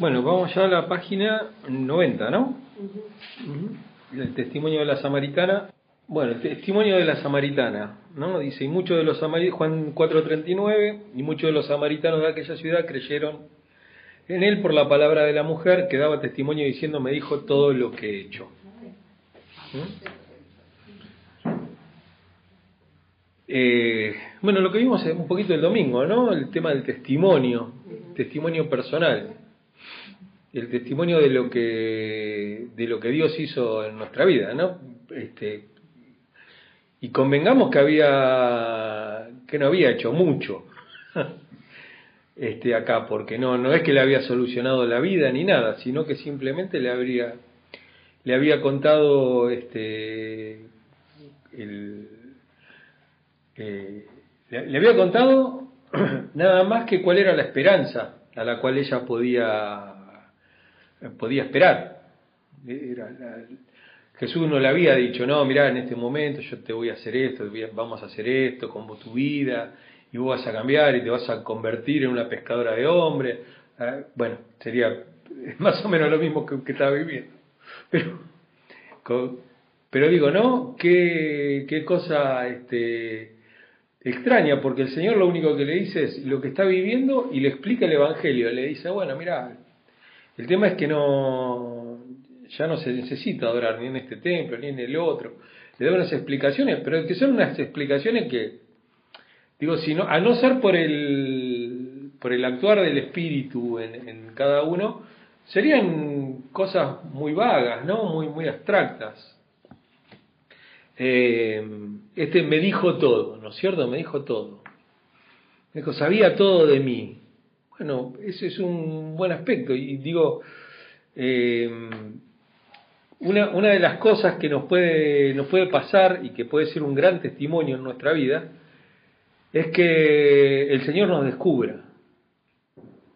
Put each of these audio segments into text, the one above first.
Bueno, vamos ya a la página 90, ¿no? El testimonio de la samaritana. Bueno, el testimonio de la samaritana, ¿no? Dice, y muchos de los samaritanos, Juan 4.39, y muchos de los samaritanos de aquella ciudad creyeron en él por la palabra de la mujer que daba testimonio diciendo, me dijo todo lo que he hecho. Eh, bueno, lo que vimos un poquito el domingo, ¿no? El tema del testimonio, testimonio personal, el testimonio de lo que de lo que Dios hizo en nuestra vida, ¿no? Este, y convengamos que había que no había hecho mucho este acá, porque no no es que le había solucionado la vida ni nada, sino que simplemente le habría le había contado este el le, había contado nada más que cuál era la esperanza a la cual ella podía, podía esperar. Jesús no le había dicho, no, mira, en este momento yo te voy a hacer esto, vamos a hacer esto con tu vida, y vos vas a cambiar y te vas a convertir en una pescadora de hombres. Ah, bueno, sería más o menos lo mismo que, que estaba viviendo. Pero, pero digo, ¿no? ¿Qué, qué cosa este, extraña, porque el Señor lo único que le dice es lo que está viviendo y le explica el Evangelio. Le dice, bueno, mira, el tema es que no, ya no se necesita adorar ni en este templo ni en el otro. Le da unas explicaciones, pero que son unas explicaciones que, digo, si no, a no ser por el, por el actuar del Espíritu en, en cada uno, serían cosas muy vagas, ¿no? Muy, muy abstractas. Eh, este me dijo todo, ¿no es cierto? Me dijo todo. Me dijo, sabía todo de mí. Bueno, ese es un buen aspecto. Y digo, eh, una, una, de las cosas que nos puede, nos puede pasar y que puede ser un gran testimonio en nuestra vida es que el Señor nos descubra.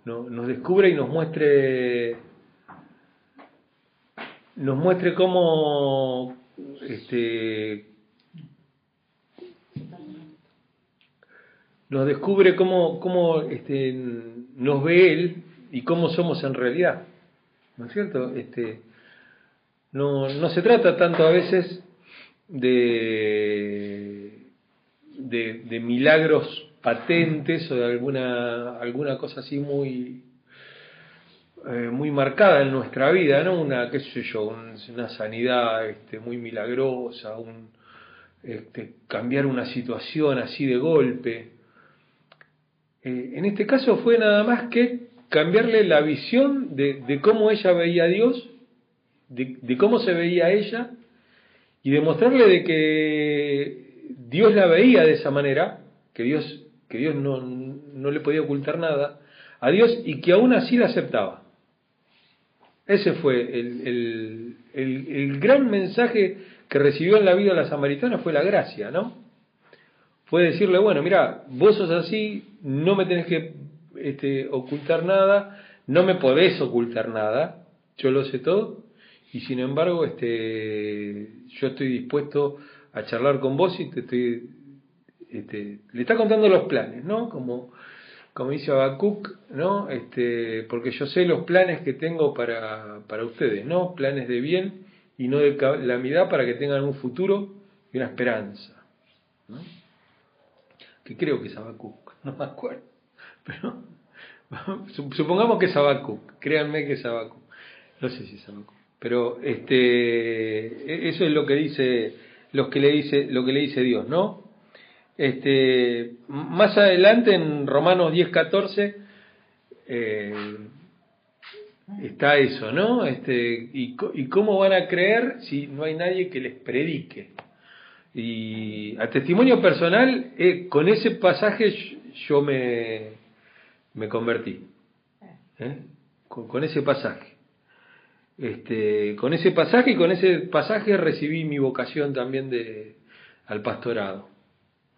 ¿no? Nos descubre y nos muestre nos muestre cómo este, nos descubre cómo, cómo este, nos ve Él y cómo somos en realidad. ¿No es cierto? Este, no, no se trata tanto a veces de, de, milagros patentes o de alguna, alguna cosa así muy eh, muy marcada en nuestra vida, ¿no? Una, qué sé yo, una sanidad este, muy milagrosa, un, este, cambiar una situación así de golpe. Eh, en este caso fue nada más que cambiarle la visión de, cómo ella veía a Dios, de, cómo se veía ella, y demostrarle de que Dios la veía de esa manera, que Dios, que Dios no, no le podía ocultar nada a Dios y que aún así la aceptaba. Ese fue el, el, gran mensaje que recibió en la vida la samaritana, fue la gracia, ¿no? Fue decirle, bueno, mira, vos sos así, no me tenés que este, ocultar nada, no me podés ocultar nada, yo lo sé todo, y sin embargo, este, yo estoy dispuesto a charlar con vos y te estoy, este, le está contando los planes, ¿no? Como como dice Habacuc, ¿no? Este, porque yo sé los planes que tengo para, para ustedes, ¿no? Planes de bien y no de calamidad para que tengan un futuro y una esperanza, ¿no? Que creo que es Habacuc, no me acuerdo, pero supongamos que es Habacuc, créanme que es Habacuc, no sé si es Habacuc, pero este, e-, eso es lo que dice, los que le dice, lo que le dice Dios, ¿no? Este, más adelante en Romanos 10, 14 eh, está eso, ¿no? Este, y, cómo van a creer si no hay nadie que les predique? Y a testimonio personal, eh, con ese pasaje yo me, me convertí. ¿eh? Con, ese pasaje. Este, con ese pasaje y con ese pasaje recibí mi vocación también de, al pastorado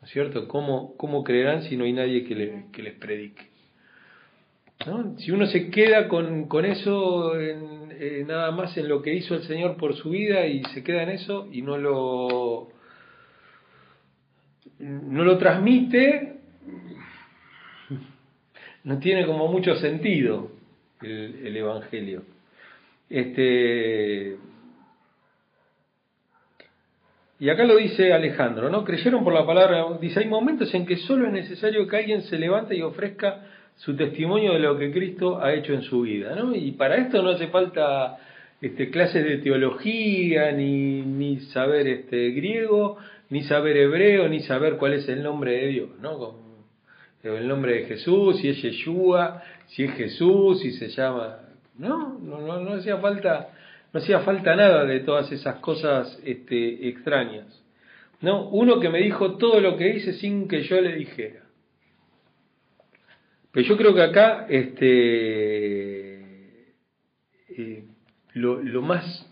cierto? ¿Cómo, ¿Cómo creerán si no hay nadie que, les predique? Si uno se queda con, con eso eh, nada más en lo que hizo el Señor por su vida y se queda en eso y no lo, no lo transmite, no tiene como mucho sentido. el, el Evangelio. Este, y acá lo dice Alejandro, ¿no? Creyeron por la palabra, dice, hay momentos en que solo es necesario que alguien se levante y ofrezca su testimonio de lo que Cristo ha hecho en su vida, ¿no? Y para esto no hace falta este, clases de teología, ni, ni saber este, griego, ni saber hebreo, ni saber cuál es el nombre de Dios, ¿no? el nombre de Jesús, si es Yeshua, si es Jesús, si se llama... No, no, no, no hacía falta no hacía falta nada de todas esas cosas este, extrañas. No, uno que me dijo todo lo que hice sin que yo le dijera. Pero yo creo que acá este, eh, lo, más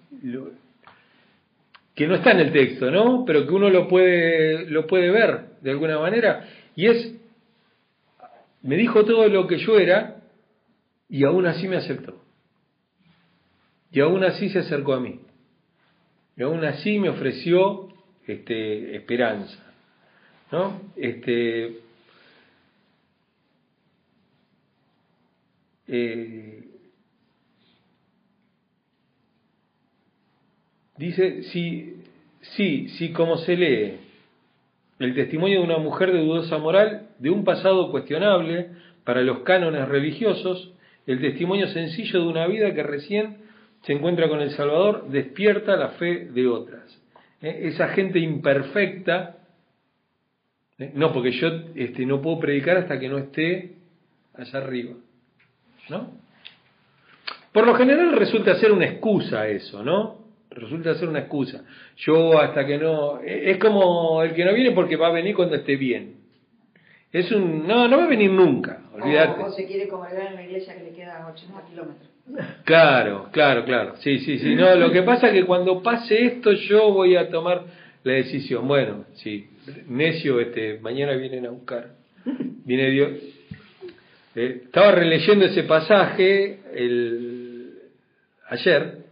que no está en el texto, ¿no? Pero que uno lo puede lo puede ver de alguna manera y es me dijo todo lo que yo era y aún así me aceptó. Y aún así se acercó a mí. Y aún así me ofreció este, esperanza. ¿no? Este, eh, dice, si, sí, sí, como se lee el testimonio de una mujer de dudosa moral, de un pasado cuestionable para los cánones religiosos, el testimonio sencillo de una vida que recién se encuentra con el Salvador, despierta la fe de otras. ¿Eh? Esa gente imperfecta, ¿eh? no, porque yo este, no puedo predicar hasta que no esté allá arriba. ¿No? Por lo general resulta ser una excusa eso, ¿no? Resulta ser una excusa. Yo hasta que no... E, es como el que no viene porque va a venir cuando esté bien. Es un... No, no va a venir nunca, olvídate. O, se quiere congregar en la iglesia que le queda 80 kilómetros. Claro, claro, claro. Sí, sí, sí. No, lo que pasa es que cuando pase esto yo voy a tomar la decisión. Bueno, sí, necio, este, mañana vienen a buscar. Viene Dios. Eh, estaba releyendo ese pasaje el, ayer,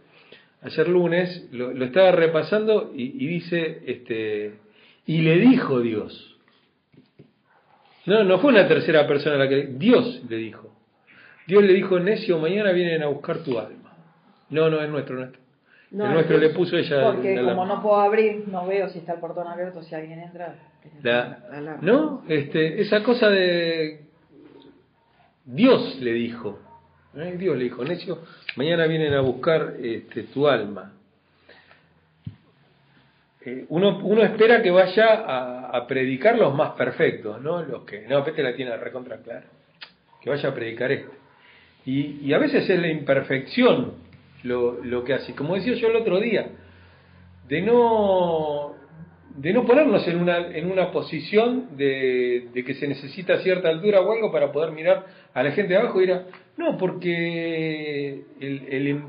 ayer lunes, lo, estaba repasando y, y, dice, este, y le dijo Dios. No, no fue una tercera persona la que Dios le dijo. Dios le dijo, necio, mañana vienen a buscar tu alma. No, no, es nuestro, nuestro. No, el nuestro le puso ella. Porque como no puedo abrir, no veo si está el portón abierto, si alguien entra. no, este, esa cosa de Dios le dijo, ¿eh? Dios le dijo, necio, mañana vienen a buscar este, tu alma. Eh, uno, espera que vaya a, predicar los más perfectos, ¿no? Los que, no, Pete la tiene recontra clara, que vaya a predicar este. Y, a veces es la imperfección lo, lo, que hace. Como decía yo el otro día, de no, de no ponernos en una, en una posición de, de, que se necesita cierta altura o algo para poder mirar a la gente de abajo y dirá, no, porque el, el,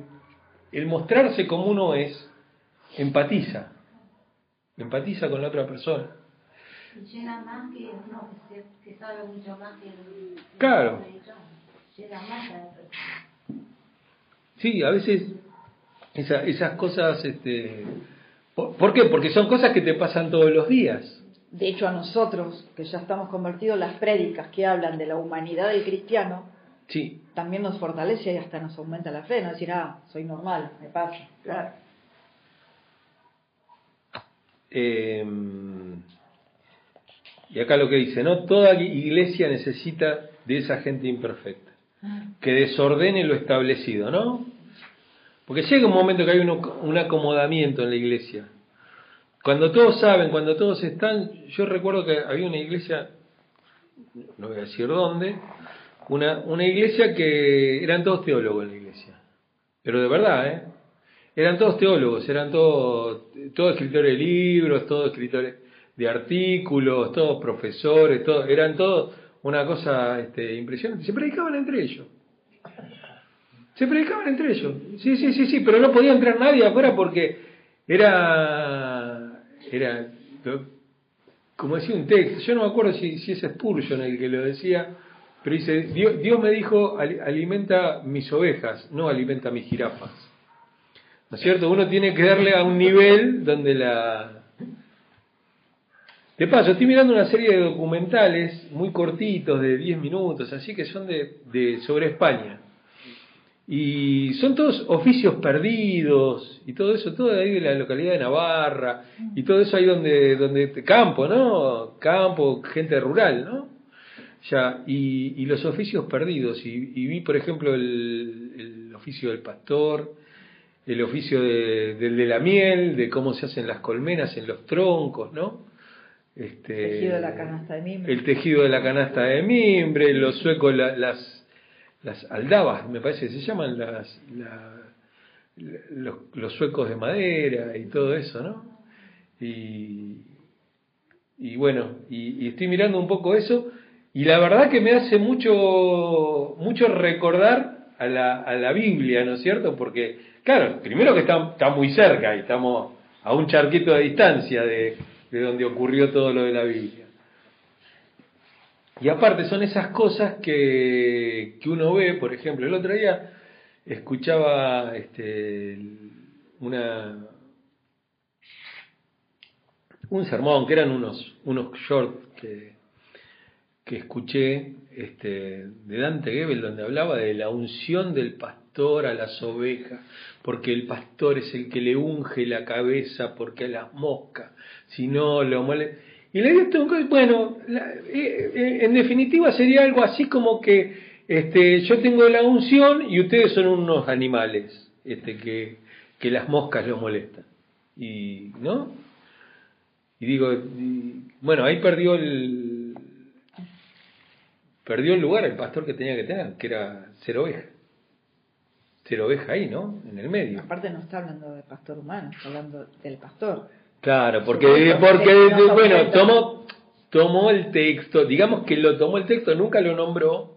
el mostrarse como uno es, empatiza, empatiza con la otra persona. Llena más que uno que, sabe mucho más que el, Claro. Sí, a veces esa, esas cosas, este, ¿por, qué? Porque son cosas que te pasan todos los días. De hecho, a nosotros, que ya estamos convertidos, las prédicas que hablan de la humanidad del cristiano, sí. también nos fortalece y hasta nos aumenta la fe, no decir, ah, soy normal, me pasa. Claro. Em, y acá lo que dice, ¿no? Toda iglesia necesita de esa gente imperfecta que desordene lo establecido, ¿no? Porque llega un momento que hay un, acomodamiento en la iglesia. Cuando todos saben, cuando todos están, yo recuerdo que había una iglesia, no voy a decir dónde, una, una iglesia que eran todos teólogos en la iglesia. Pero de verdad, ¿eh? Eran todos teólogos, eran todos, todos escritores de libros, todos escritores de artículos, todos profesores, todos, eran todos una cosa este, impresionante. Se predicaban entre ellos. Se predicaban entre ellos. Sí, sí, sí, sí, pero no podía entrar nadie afuera porque era, era, como decía un texto, yo no me acuerdo si, si es Spurgeon el que lo decía, pero dice, Dios, Dios me dijo, alimenta mis ovejas, no alimenta mis jirafas. ¿No es cierto? Uno tiene que darle a un nivel donde la, de paso, estoy mirando una serie de documentales muy cortitos, de 10 minutos, así que son de, de sobre España. Y son todos oficios perdidos y todo eso, todo ahí de la localidad de Navarra y todo eso ahí donde, donde campo, ¿no? Campo, gente rural, ¿no? Ya, y, y los oficios perdidos. Y, y vi, por ejemplo, el, el oficio del pastor, el oficio de, del de la miel, de cómo se hacen las colmenas en los troncos, ¿no? Este, El tejido de la canasta de mimbre. El tejido de la canasta de mimbre, los suecos, la- las, las aldabas, me parece que se llaman las, la- los, los suecos de madera y todo eso, ¿no? Y, y bueno, y, y estoy mirando un poco eso, y la verdad que me hace mucho, mucho recordar a la, a la Biblia, ¿no es cierto? Porque, claro, primero que está, está muy cerca y estamos a un charquito de distancia de, de donde ocurrió todo lo de la Biblia. Y aparte son esas cosas que, que uno ve, por ejemplo, el otro día escuchaba este, una, un sermón, que eran unos, unos shorts que, que escuché este, de Dante Gebel, donde hablaba de la unción del pastor a las ovejas, porque el pastor es el que le unge la cabeza, porque a las moscas, si no lo molesta. Y le digo, bueno, la- eh, eh, en definitiva sería algo así como que este, yo tengo la unción y ustedes son unos animales este, que, que las moscas los molestan. Y, ¿no? Y digo, bueno, ahí perdió el perdió el lugar el pastor que tenía que tener, que era ser oveja. Ser oveja ahí, ¿no? En el medio. Aparte no está hablando de pastor humano, está hablando del pastor. Claro, porque, porque bueno, tomó, tomó el texto, digamos que lo tomó el texto, nunca lo nombró.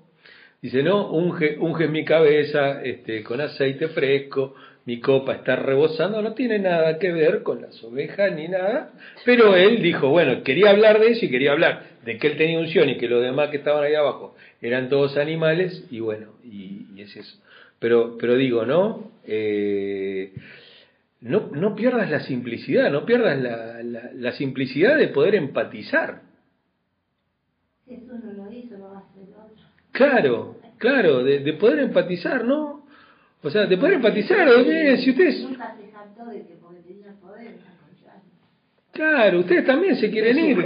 Dice, no, unge, unge mi cabeza este, con aceite fresco, mi copa está rebosando, no tiene nada que ver con las ovejas ni nada, pero él dijo, bueno, quería hablar de eso y quería hablar de que él tenía unción y que los demás que estaban ahí abajo eran todos animales, y bueno, y, y es eso. Pero, pero digo, ¿no? Eh, no, no pierdas la simplicidad, no pierdas la, la, la simplicidad de poder empatizar. Si eso no lo hizo, lo va a hacer otro. Claro, claro, de, de poder empatizar, ¿no? O sea, de poder empatizar, eh, si ustedes, Nunca se de que porque tenía poder, claro, ustedes también se quieren ir,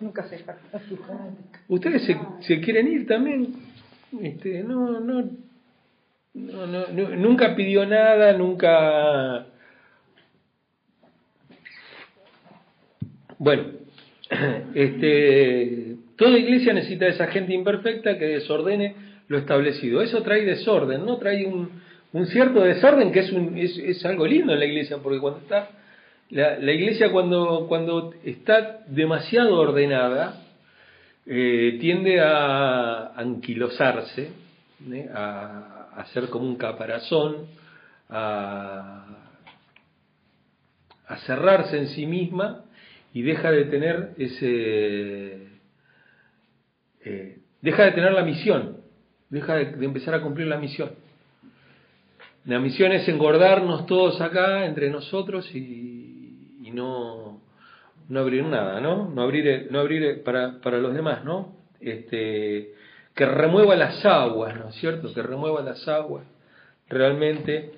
nunca se jacta su genética. ustedes se, se quieren ir también, este, no, no, no, no, nu- nunca pidió nada, nunca, bueno, este, toda iglesia necesita esa gente imperfecta que desordene lo establecido. Eso trae desorden, ¿no? Trae un, cierto desorden que es, un, algo lindo en la iglesia, porque cuando está, la, iglesia cuando, cuando está demasiado ordenada, eh, tiende a anquilosarse, ¿eh? a, a ser como un caparazón, a cerrarse en sí misma y deja de tener ese eh, deja de tener la misión deja de, empezar a cumplir la misión. La misión es engordarnos todos acá entre nosotros y, y no no abrir nada no no abrir no abrir para, para los demás no este que remueva las aguas no es cierto que remueva las aguas realmente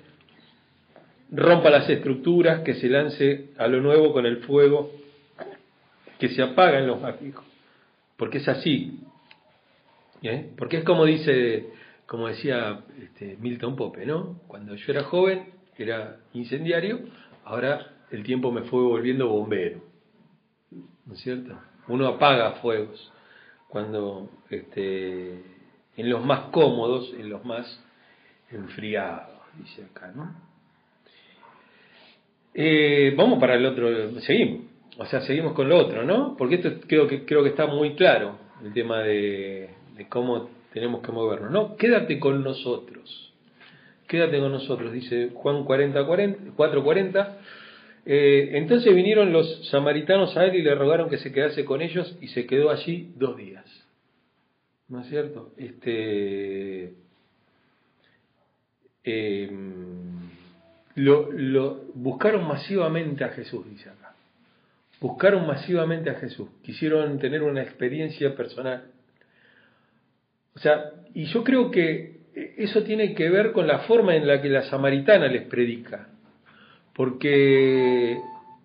rompa las estructuras, que se lance a lo nuevo con el fuego, que se apagan los más viejos. Porque es así. ¿eh? Porque es como dice, como decía este, Milton Pope, ¿no? Cuando yo era joven era incendiario, ahora el tiempo me fue volviendo bombero. ¿No es cierto? Uno apaga fuegos cuando este, en los más cómodos, en los más enfriados, dice acá, ¿no? Eh, vamos para el otro, seguimos. O sea, seguimos con lo otro, ¿no? Porque esto creo que, creo que está muy claro, el tema de, cómo tenemos que movernos, ¿no? Quédate con nosotros. Quédate con nosotros, dice Juan 40, 40, 4.40. Eh, entonces vinieron los samaritanos a él y le rogaron que se quedase con ellos y se quedó allí dos días. ¿No es cierto? Este, lo, buscaron masivamente a Jesús, dice acá. Buscaron masivamente a Jesús. Quisieron tener una experiencia personal. O sea, y yo creo que eso tiene que ver con la forma en la que la samaritana les predica, porque,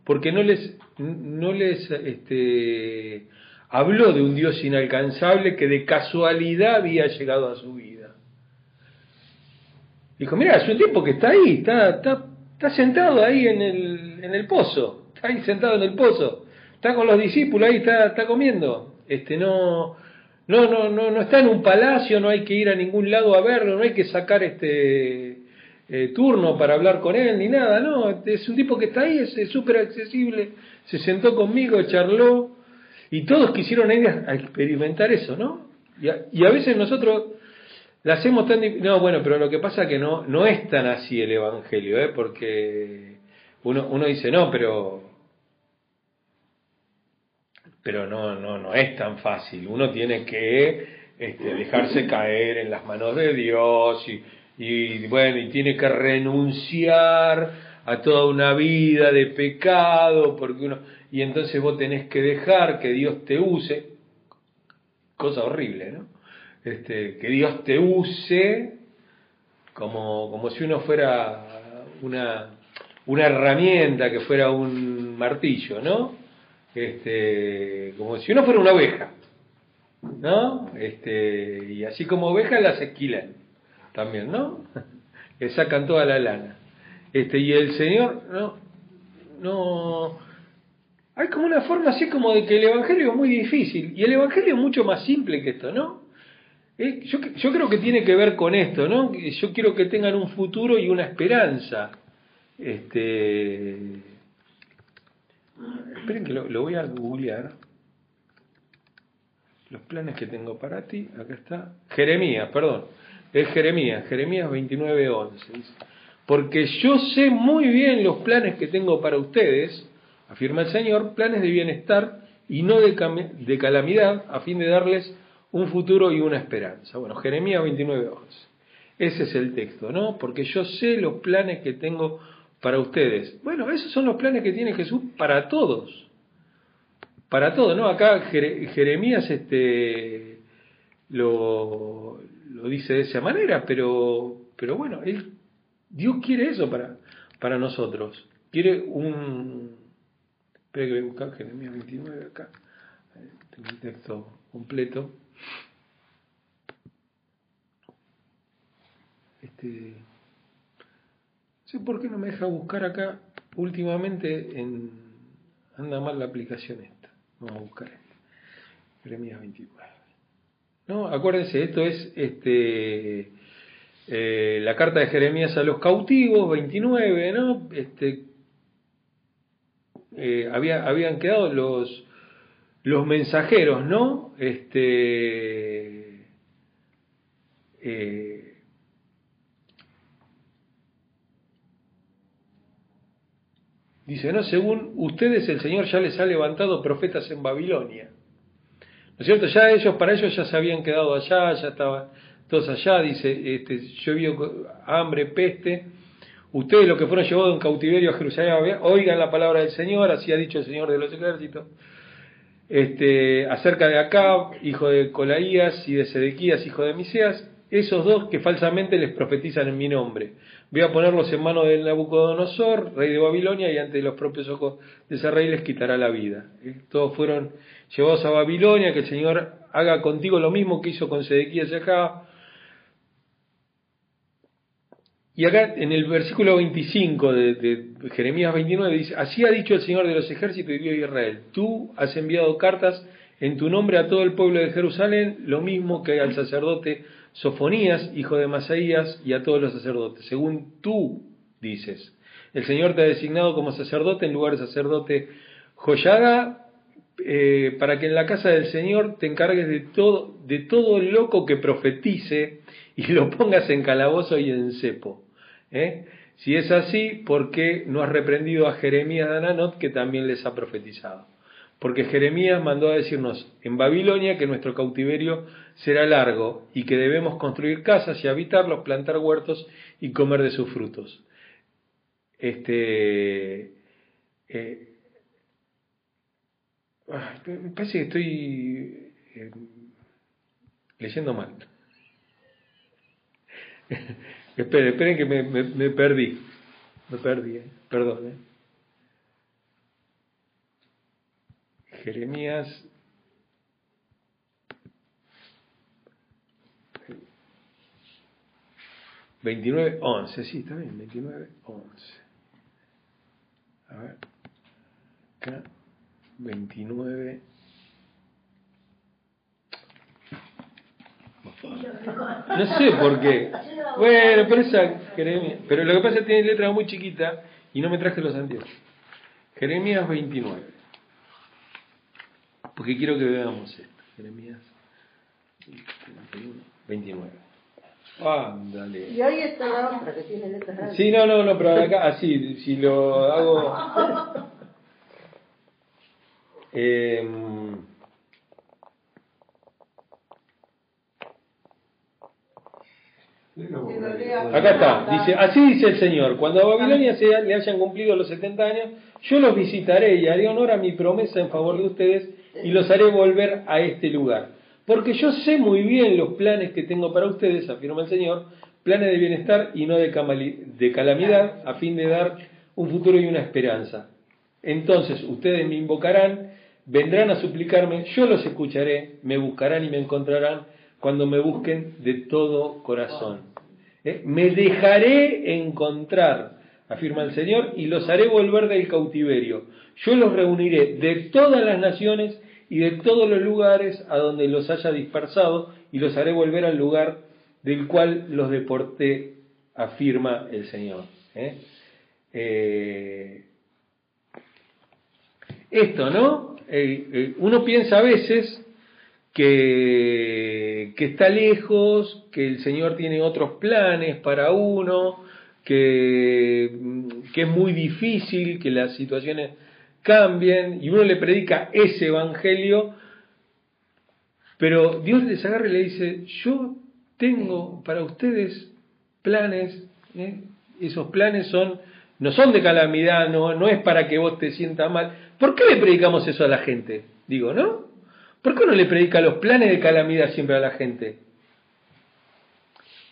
porque no les, no les este, habló de un Dios inalcanzable que de casualidad había llegado a su vida. Dijo, mira, es un tipo que está ahí, está, está, está sentado ahí en el, en el pozo, está ahí sentado en el pozo, está con los discípulos ahí, está, está comiendo. Este, no, no, no, no, no está en un palacio, no hay que ir a ningún lado a verlo, no hay que sacar este eh, turno para hablar con él ni nada, no, es un tipo que está ahí, es súper accesible, se sentó conmigo, charló, y todos quisieron ir a experimentar eso, ¿no? Y a, y a veces nosotros la hacemos tan... No, bueno, pero lo que pasa es que no, no es tan así el Evangelio, ¿eh? Porque uno, uno dice, no, pero... Pero no, no, no es tan fácil. Uno tiene que este, dejarse caer en las manos de Dios y, y bueno, y tiene que renunciar a toda una vida de pecado, porque uno, y entonces vos tenés que dejar que Dios te use, cosa horrible, ¿no? Este, que Dios te use como, como si uno fuera una, una herramienta, que fuera un martillo, ¿no? Este, como si uno fuera una oveja, ¿no? Este, y así como oveja las esquilan también, ¿no? Le sacan toda la lana. Este, y el Señor, no, no, hay como una forma así como de que el Evangelio es muy difícil, y el Evangelio es mucho más simple que esto, ¿no? Eh, yo, yo creo que tiene que ver con esto, ¿no? Yo quiero que tengan un futuro y una esperanza. Este, esperen que lo, voy a googlear. Los planes que tengo para ti, acá está. Jeremías, perdón. Es Jeremías, Jeremías 29.11. Dice, porque yo sé muy bien los planes que tengo para ustedes, afirma el Señor, planes de bienestar y no de, de calamidad, a fin de darles un futuro y una esperanza. Bueno, Jeremías 29.11. Ese es el texto, ¿no? Porque yo sé los planes que tengo para ustedes. Bueno, esos son los planes que tiene Jesús para todos. Para todos, ¿no? Acá Jeremías este, lo, dice de esa manera, pero, pero bueno, Dios quiere eso para, para nosotros. Quiere un... Espera que voy a buscar Jeremías 29 acá. Tengo el texto completo. Este, sé por qué no me deja buscar acá. Últimamente en, anda mal la aplicación esta. Vamos a buscar esta. Jeremías 29. No, acuérdense, esto es este eh, la carta de Jeremías a los cautivos, 29, ¿no? Este, eh, había, habían quedado los, los mensajeros, ¿no? Este, eh, dice, ¿no? Según ustedes el Señor ya les ha levantado profetas en Babilonia. ¿No es cierto? Ya ellos, para ellos ya se habían quedado allá, ya estaban todos allá, dice, este, llovió hambre, peste, ustedes los que fueron llevados en cautiverio a Jerusalén, oigan la palabra del Señor, así ha dicho el Señor de los ejércitos, este, acerca de Acab, hijo de Colaías, y de Sedequías, hijo de Miseas, esos dos que falsamente les profetizan en mi nombre. Voy a ponerlos en manos de Nabucodonosor, rey de Babilonia, y ante los propios ojos de ese rey les quitará la vida. Todos fueron llevados a Babilonia, que el Señor haga contigo lo mismo que hizo con Sedequías y Acab, y acá en el versículo 25 de, Jeremías 29 dice, así ha dicho el Señor de los ejércitos y Dios de Israel, tú has enviado cartas en tu nombre a todo el pueblo de Jerusalén, lo mismo que al sacerdote Sofonías, hijo de Masaías, y a todos los sacerdotes, según tú dices. El Señor te ha designado como sacerdote en lugar de sacerdote Joyada, eh, para que en la casa del Señor te encargues de todo, de todo loco que profetice y lo pongas en calabozo y en cepo. ¿eh? Si es así, ¿por qué no has reprendido a Jeremías de Ananot que también les ha profetizado? Porque Jeremías mandó a decirnos en Babilonia que nuestro cautiverio será largo y que debemos construir casas y habitarlos, plantar huertos y comer de sus frutos. Este, eh, me parece que estoy eh, leyendo mal. esperen, esperen que me, perdí. Me perdí, eh. perdón. Jeremías 29, 11, sí, está bien, 29, 11. A ver, acá, 29. No sé por qué. Bueno, pero esa Jeremías. Pero lo que pasa es que tiene letra muy chiquita y no me traje los anteojos. Jeremías 29. Porque quiero que veamos esto. Jeremías 29. Ándale. Y ahí está otra que tiene letras grandes. Sí, no, no, no, pero acá, así, si lo hago. Eh, acá está, dice: Así dice el Señor: Cuando a Babilonia se, le hayan cumplido los 70 años, yo los visitaré y haré honor a mi promesa en favor de ustedes y los haré volver a este lugar. Porque yo sé muy bien los planes que tengo para ustedes, afirma el Señor, planes de bienestar y no de, camali- de calamidad, a fin de dar un futuro y una esperanza. Entonces ustedes me invocarán, vendrán a suplicarme, yo los escucharé, me buscarán y me encontrarán cuando me busquen de todo corazón. ¿Eh? Me dejaré encontrar, afirma el Señor, y los haré volver del cautiverio. Yo los reuniré de todas las naciones y de todos los lugares a donde los haya dispersado, y los haré volver al lugar del cual los deporté, afirma el Señor. ¿eh? Eh, esto, ¿no? Uno piensa a veces que, está lejos, que el Señor tiene otros planes para uno, que, que es muy difícil, que las situaciones cambien, y uno le predica ese evangelio, pero Dios les agarra y le dice, yo tengo para ustedes planes, ¿eh? esos planes son, no son de calamidad, no, no es para que vos te sientas mal. ¿Por qué le predicamos eso a la gente? Digo, ¿no? ¿Por qué no le predica los planes de calamidad siempre a la gente?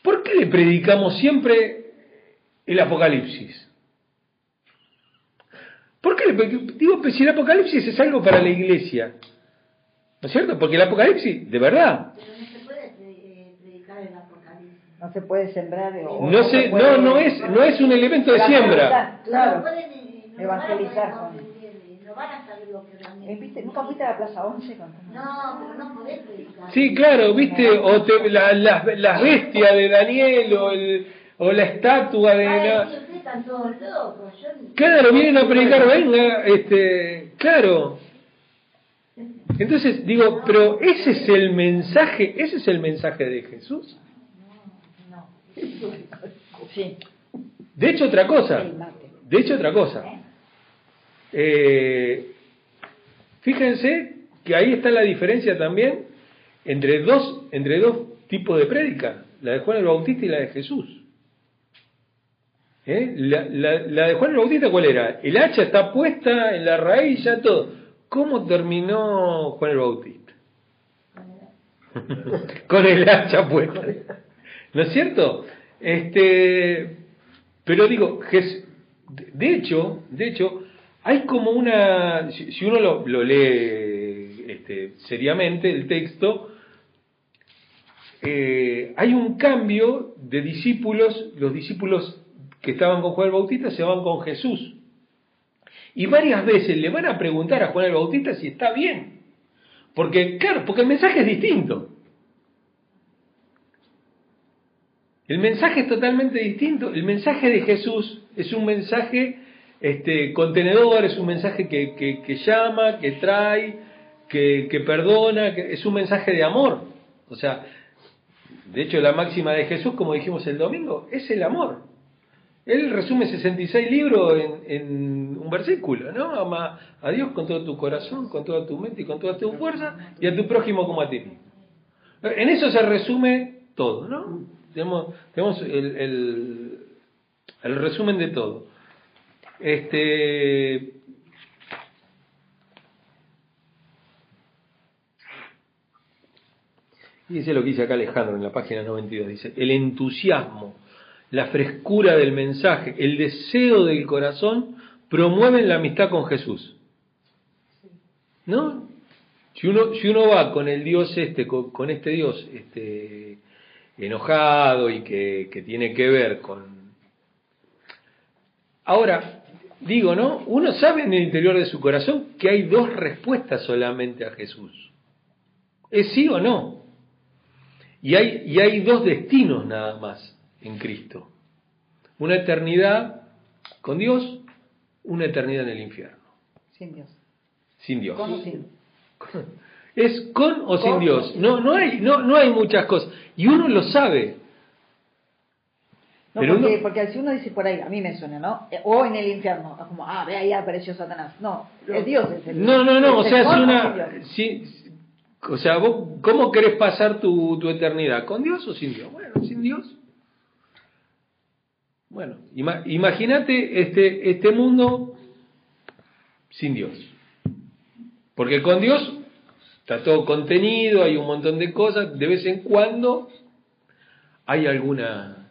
¿Por qué le predicamos siempre el Apocalipsis? ¿Por qué le Digo, pues si el Apocalipsis es algo para la iglesia, ¿no es cierto? Porque el Apocalipsis, de verdad, Pero no se puede eh, predicar el apocalipsis. No se puede sembrar. o- no, o se, puede- no, no, es, no es un elemento de siembra. Claro. No pueden, eh, no Evangelizar van a eh, no saber lo que Eh, realmente. ¿viste? ¿Nunca fuiste a la Plaza 11? Con... No, pero no podés predicar. Sí, claro, viste, o te- la- las, las bestias de Daniel o, el, o la estatua de la... Claro, vienen a predicar, venga, este, claro. Entonces digo, pero ese es el mensaje, ese es el mensaje de Jesús. Sí. De hecho, otra cosa, de hecho, otra cosa. Eh, fíjense que ahí está la diferencia también entre dos, entre dos tipos de prédica, la de Juan el Bautista y la de Jesús. ¿Eh? La, la- de Juan el Bautista, ¿cuál era? El hacha está puesta en la raíz, ya todo. ¿Cómo terminó Juan el Bautista? Con el hacha puesta. ¿No es cierto? Este, pero digo, de hecho, de hecho, hay como una, si uno lo, lo lee este, seriamente, el texto, eh, hay un cambio de discípulos, los discípulos que estaban con Juan el Bautista se van con Jesús. Y varias veces le van a preguntar a Juan el Bautista si está bien. Porque, claro, porque el mensaje es distinto. El mensaje es totalmente distinto. El mensaje de Jesús es un mensaje este, contenedor, es un mensaje que, que- llama, que trae, que, que perdona, que es un mensaje de amor. O sea, de hecho la máxima de Jesús, como dijimos el domingo, es el amor. Él resume 66 libros en, un versículo, ¿no? Ama a Dios con todo tu corazón, con toda tu mente y con toda tu fuerza, y a tu prójimo como a ti mismo. En eso se resume todo, ¿no? Tenemos, tenemos el, el resumen de todo. Este, Dice lo que dice acá Alejandro en la página 92. Dice, el entusiasmo, la frescura del mensaje, el deseo del corazón promueven la amistad con Jesús. ¿No? Si uno, si uno va con el Dios este, con, este Dios este, enojado y que, que tiene que ver con... Ahora, digo, ¿no? Uno sabe en el interior de su corazón que hay dos respuestas solamente a Jesús. ¿Es sí o no? Y hay, y hay dos destinos nada más en Cristo. Una eternidad con Dios, una eternidad en el infierno. Sin Dios. Sin Dios. Con o sin. Es con o sin Dios. No, no, hay, no, no hay muchas cosas. Y uno lo sabe. No, Pero porque, uno- porque si uno dice por ahí, a mí me suena, ¿no? O en el infierno, como, ah, ve ahí apareció Satanás. No, es Dios. Es el, No, no, no, o sea, o una... o sea, vos, ¿cómo querés pasar tu, tu eternidad? ¿Con Dios o sin Dios? Bueno, sin Dios. Bueno, ima- imagínate este, este mundo sin Dios. Porque con Dios está todo contenido, hay un montón de cosas, de vez en cuando hay alguna,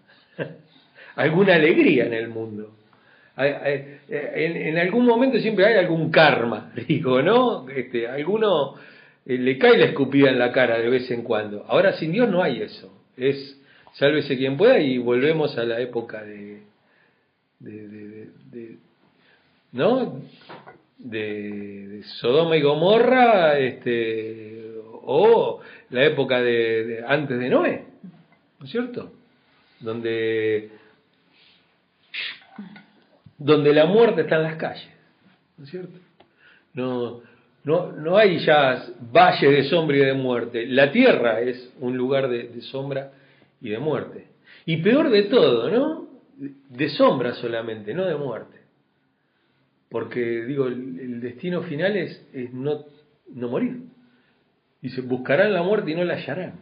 alguna alegría en el mundo. Hay- En, algún momento siempre hay algún karma, digo, ¿no? Este, alguno eh, le cae la escupida en la cara de vez en cuando. Ahora sin Dios no hay eso. Es sálvese quien pueda y volvemos a la época de, de, de- de- ¿no? De, Sodoma y Gomorra, este, o la época de- antes de Noé, ¿no es cierto? Donde donde la muerte está en las calles, ¿no es cierto? No, no, no hay ya valles de sombra y de muerte. La tierra es un lugar de, sombra y de muerte. Y peor de todo, ¿no? De sombra solamente, no de muerte. Porque, digo, el, destino final es, es no, no morir. Dice, buscarán la muerte y no la hallarán.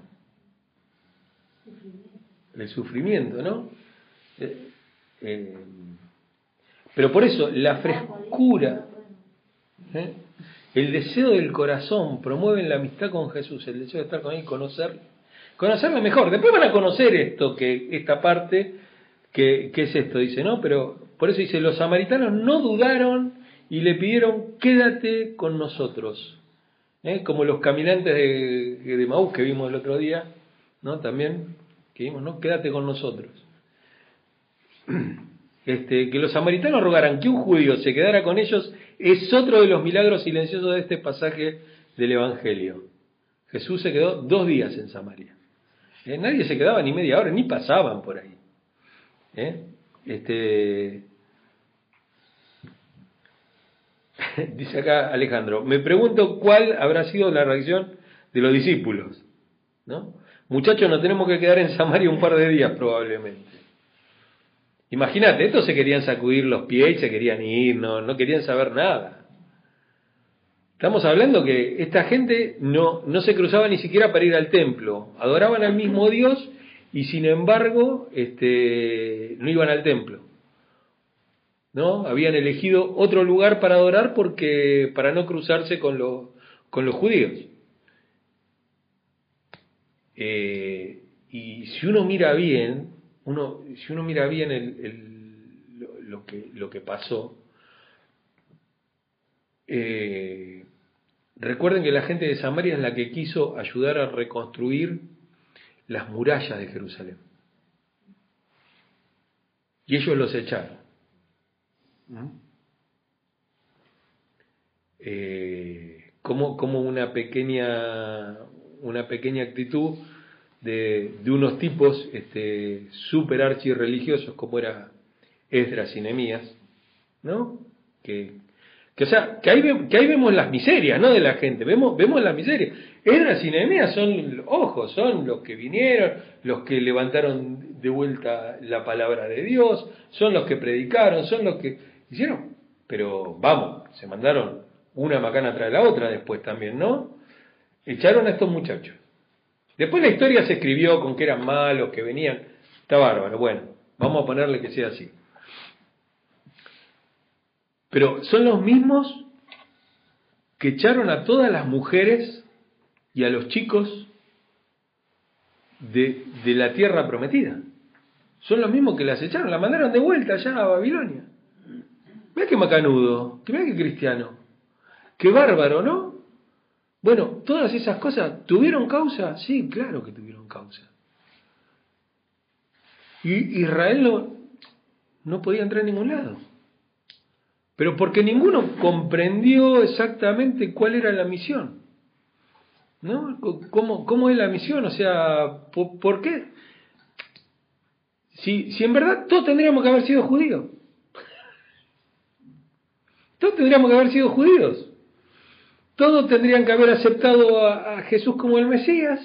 El sufrimiento, ¿no? Eh, eh, pero por eso, la frescura, ¿eh? el deseo del corazón promueven la amistad con Jesús, el deseo de estar con Él, conocerle, conocerle mejor. Después van a conocer esto, que esta parte, que, es esto, dice, ¿no? Pero por eso dice, los samaritanos no dudaron y le pidieron, quédate con nosotros. ¿eh? Como los caminantes de, de Maús que vimos el otro día, ¿no? También, que vimos, ¿no? Quédate con nosotros. Este, que los samaritanos rogaran que un judío se quedara con ellos es otro de los milagros silenciosos de este pasaje del Evangelio. Jesús se quedó dos días en Samaria. Eh, Nadie se quedaba ni media hora, ni pasaban por ahí. ¿Eh? Este, dice acá Alejandro, me pregunto cuál habrá sido la reacción de los discípulos. ¿no? Muchachos, nos tenemos que quedar en Samaria un par de días probablemente. Imagínate, estos se querían sacudir los pies se querían ir, no, no querían saber nada. Estamos hablando que esta gente no, no se cruzaba ni siquiera para ir al templo, adoraban al mismo Dios y sin embargo este, no iban al templo. ¿No? Habían elegido otro lugar para adorar porque para no cruzarse con, los con los judíos. Eh, y si uno mira bien, uno, si uno mira bien el, el- lo, lo que, lo que pasó, eh, recuerden que la gente de Samaria es la que quiso ayudar a reconstruir las murallas de Jerusalén. Y ellos los echaron. Eh, como, como una pequeña una pequeña actitud de, unos tipos este, super archirreligiosos como era Esdras y Nehemías, ¿no? Que, que, o sea, que ahí, que ahí vemos las miserias, ¿no? De la gente, vemos, vemos las miserias. Esdras y Nehemías son, ojo, son los que vinieron, los que levantaron de vuelta la palabra de Dios, son los que predicaron, son los que hicieron. Pero vamos, se mandaron una macana tras la otra después también, ¿no? Echaron a estos muchachos. Después la historia se escribió con que eran malos, que venían. Está bárbaro, bueno, vamos a ponerle que sea así. Pero son los mismos que echaron a todas las mujeres y a los chicos de, de la tierra prometida. Son los mismos que las echaron, la mandaron de vuelta allá a Babilonia. Mira qué macanudo, que mira qué cristiano, qué bárbaro, ¿no? Bueno, todas esas cosas, ¿tuvieron causa? Sí, claro que tuvieron causa. Y Israel no, no podía entrar en ningún lado. Pero porque ninguno comprendió exactamente cuál era la misión. ¿No? ¿Cómo, cómo es la misión? O sea, ¿por, qué? Si, si en verdad todos tendríamos que haber sido judíos. Todos tendríamos que haber sido judíos. Todos tendrían que haber aceptado a, Jesús como el Mesías,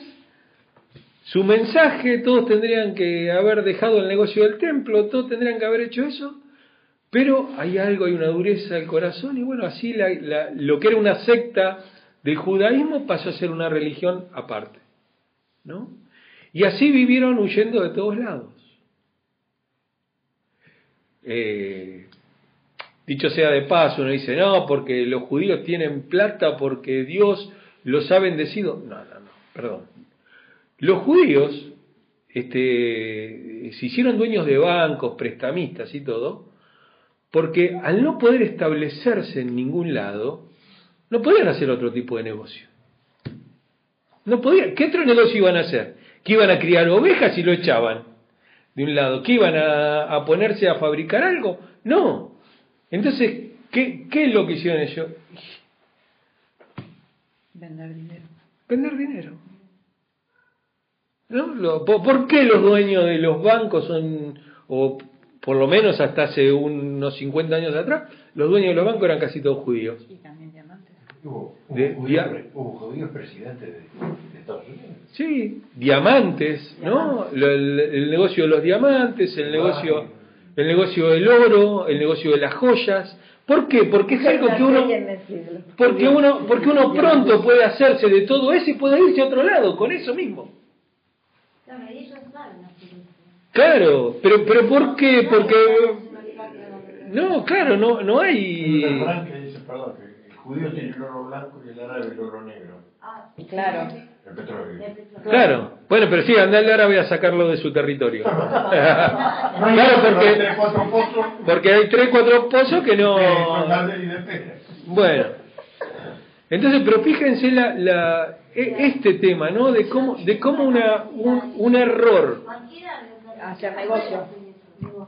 su mensaje, todos tendrían que haber dejado el negocio del templo, todos tendrían que haber hecho eso, pero hay algo, hay una dureza del corazón y bueno, así lo que era una secta del judaísmo pasó a ser una religión aparte, ¿no? Y así vivieron huyendo de todos lados. Eh, Dicho sea de paso, uno dice, no, porque los judíos tienen plata, porque Dios los ha bendecido. No, no, no, perdón. Los judíos este, se hicieron dueños de bancos, prestamistas y todo, porque al no poder establecerse en ningún lado, no podían hacer otro tipo de negocio. No podían. ¿Qué otro negocio iban a hacer? ¿Que iban a criar ovejas y lo echaban de un lado? ¿Que iban a, a ponerse a fabricar algo? No. Entonces, ¿qué, ¿qué es lo que hicieron ellos? Vender dinero. Vender dinero. ¿No? ¿Por qué los dueños de los bancos son, o por lo menos hasta hace unos 50 años atrás, los dueños de los bancos eran casi todos judíos? Y también diamantes. Hubo, de, judíos, presidentes de, Estados Unidos. Sí, diamantes, ¿no? El, el, negocio de los diamantes, el negocio el negocio del oro, el negocio de las joyas. ¿Por qué? Porque es algo que uno, porque uno, porque uno pronto puede hacerse de todo eso y puede irse a otro lado con eso mismo. Claro, pero, pero ¿por qué? Porque no, claro, no, no hay. Perdón, que el judío tiene el oro blanco y el árabe el oro negro. Ah, claro. El petróleo. Claro. Bueno, pero sí, andale ahora voy a sacarlo de su territorio. claro, porque, porque hay tres, cuatro pozos que no... Bueno. Entonces, pero fíjense la, la, e, este tema, ¿no? De cómo, de cómo una, un, un error,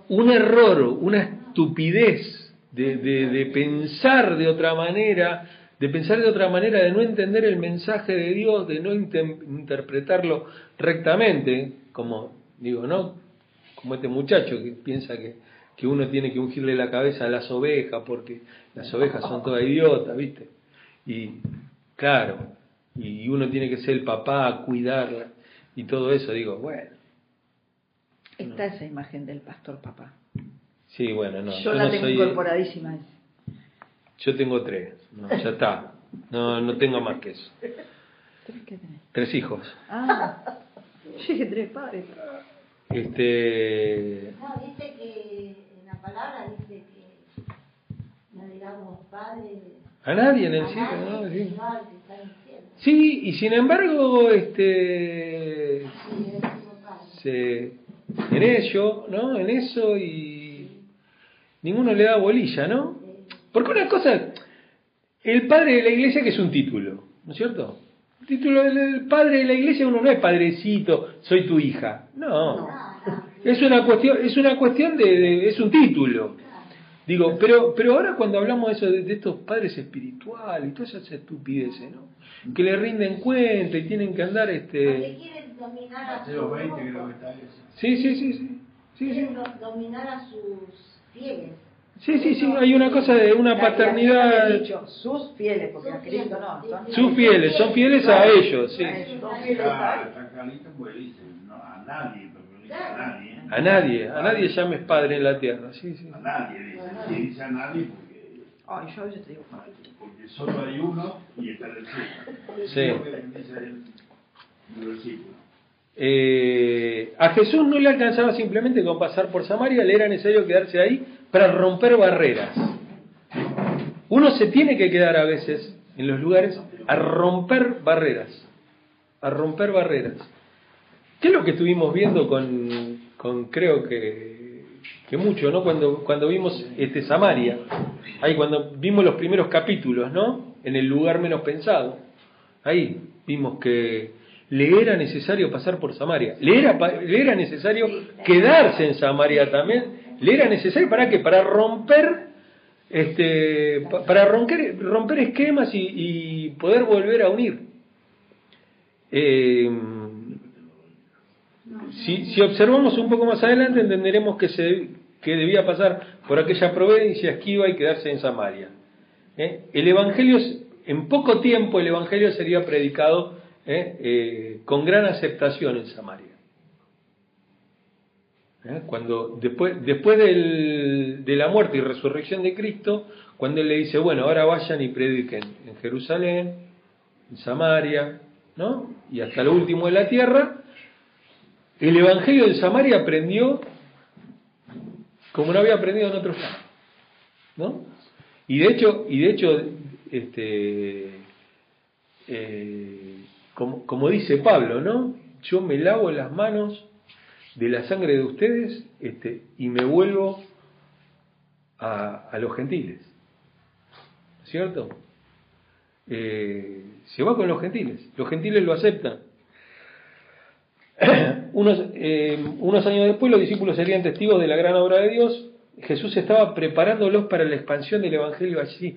un error, una estupidez de, de, de pensar de otra manera, de pensar de otra manera, de no entender el mensaje de Dios, de no interpretarlo rectamente, como digo, ¿no? Como este muchacho que piensa que, que uno tiene que ungirle la cabeza a las ovejas porque las ovejas son todas idiotas, ¿viste? Y claro, y uno tiene que ser el papá, cuidarla y todo eso, digo, bueno. Está esa imagen del pastor papá. Sí, bueno, no. Yo, la tengo incorporadísima. Yo tengo tres, no, ya está. No, no tengo más que eso. ¿Tres qué tenés? Tres hijos. Ah, sí, tres padres. Este... No, dice que en la palabra dice que no digamos padre. A nadie en el cielo, ¿no? Sí. sí, y sin embargo, este... Se, en ello, ¿no? En eso y ninguno le da bolilla, ¿no? Porque una cosa, el padre de la iglesia que es un título, ¿no es cierto? El título del padre de la iglesia uno no es padrecito, soy tu hija. No. Es una cuestión, es una cuestión de, es un título. Digo, pero, pero ahora cuando hablamos de eso, de, estos padres espirituales y todas esas estupideces, ¿no? Que le rinden cuenta y tienen que andar este. dominar a sus Sí, sí, sí, sí. sí, sí. dominar a sus fieles. Sí, sí, sí, hay una cosa de una paternidad. Dicho, sus fieles, porque a Cristo no. Son sus fieles, son fieles a ellos, sí. A nadie, a nadie. A nadie, a nadie llames padre en la tierra, sí, sí. A nadie, dice, a nadie porque. Ay, yo te digo Porque solo hay uno y está en el cielo. Sí. Eh, a Jesús no le alcanzaba simplemente con pasar por Samaria, le era necesario quedarse ahí para romper barreras. Uno se tiene que quedar a veces en los lugares a romper barreras, a romper barreras. ¿Qué es lo que estuvimos viendo con, con creo que, que mucho, ¿no? Cuando, cuando vimos este Samaria, ahí cuando vimos los primeros capítulos, ¿no? En el lugar menos pensado. Ahí vimos que le era necesario pasar por Samaria, le era, le era necesario quedarse en Samaria también, le era necesario para qué, para romper este, pa- para romper, romper esquemas y, poder volver a unir. Eh, si, si observamos un poco más adelante entenderemos que, se, que debía pasar por aquella provincia esquiva y quedarse en Samaria. ¿Eh? El Evangelio, en poco tiempo el Evangelio sería predicado. Eh, con gran aceptación en Samaria. ¿Eh? Cuando después, después del- de la muerte y resurrección de Cristo, cuando él le dice, bueno, ahora vayan y prediquen en Jerusalén, en Samaria, ¿no? Y hasta lo último de la tierra, el Evangelio de Samaria aprendió como no había aprendido en otros lados, ¿no? Y de hecho, y de hecho, este, eh, como, como dice Pablo, ¿no? Yo me lavo las manos de la sangre de ustedes este, y me vuelvo a, a los gentiles. ¿Cierto? Eh, se va con los gentiles. Los gentiles lo aceptan. unos, eh, unos años después los discípulos serían testigos de la gran obra de Dios. Jesús estaba preparándolos para la expansión del Evangelio allí.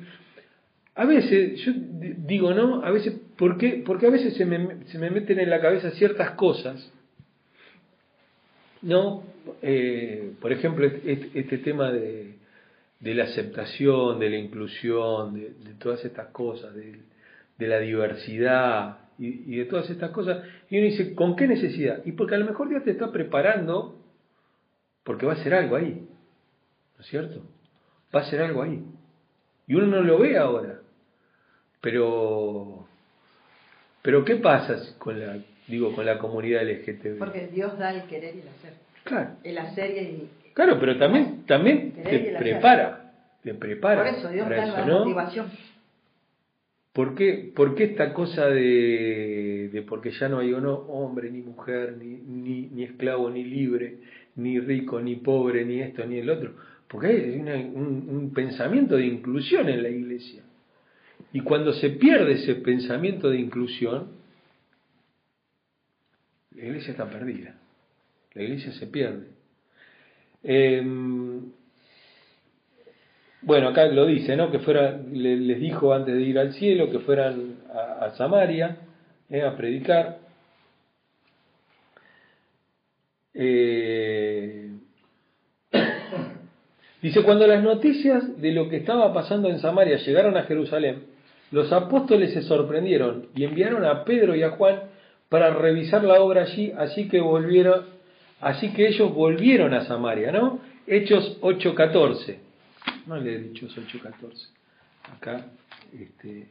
A veces, yo digo, ¿no? A veces. Porque a veces se me, se me meten en la cabeza ciertas cosas no, eh, por ejemplo, este, tema de, de la aceptación, de la inclusión, de, todas estas cosas, de, de la diversidad y, de todas estas cosas, y uno dice, ¿con qué necesidad? Y porque a lo mejor Dios te está preparando porque va a hacer algo ahí, ¿no es cierto? Va a hacer algo ahí. Y uno no lo ve ahora, pero, pero ¿qué pasa con la, digo, con la comunidad LGTB? Porque Dios da el querer y el hacer. Claro. El hacer y el... Claro, pero también, también te prepara, te prepara Por eso Dios da eso, la ¿no? motivación. ¿Por qué, por qué esta cosa de, de porque ya no hay uno, hombre, ni mujer, ni, ni, ni esclavo, ni libre, ni rico, ni pobre, ni esto, ni el otro? Porque hay una- un, un pensamiento de inclusión en la iglesia. Y cuando se pierde ese pensamiento de inclusión, la iglesia está perdida. La iglesia se pierde. Em, bueno, acá lo dice, ¿no? Que fuera, le- les dijo antes de ir al cielo que fueran a, Samaria ¿eh? a predicar. Eh, dice, cuando las noticias de lo que estaba pasando en Samaria llegaron a Jerusalén, los apóstoles se sorprendieron y enviaron a Pedro y a Juan para revisar la obra allí, así que volvieron, así que ellos volvieron a Samaria, ¿no? Hechos 8:14. No le he dicho 8:14. Acá, este.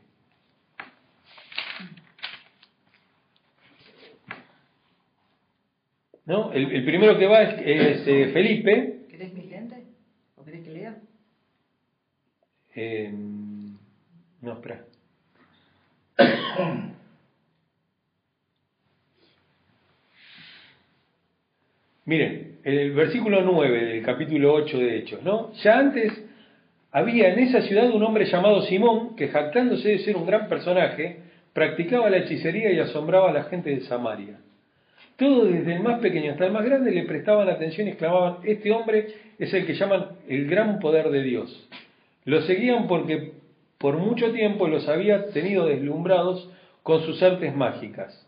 ¿No? El, el primero que va es, es, eh, Felipe. ¿Querés mis lentes? ¿O querés que lea? eh, no, espera. Miren, el versículo 9 del capítulo 8 de Hechos, ¿no? Ya antes había en esa ciudad un hombre llamado Simón que jactándose de ser un gran personaje, practicaba la hechicería y asombraba a la gente de Samaria. Todos, desde el más pequeño hasta el más grande, le prestaban atención y exclamaban, este hombre es el que llaman el gran poder de Dios. Lo seguían porque por mucho tiempo los había tenido deslumbrados con sus artes mágicas.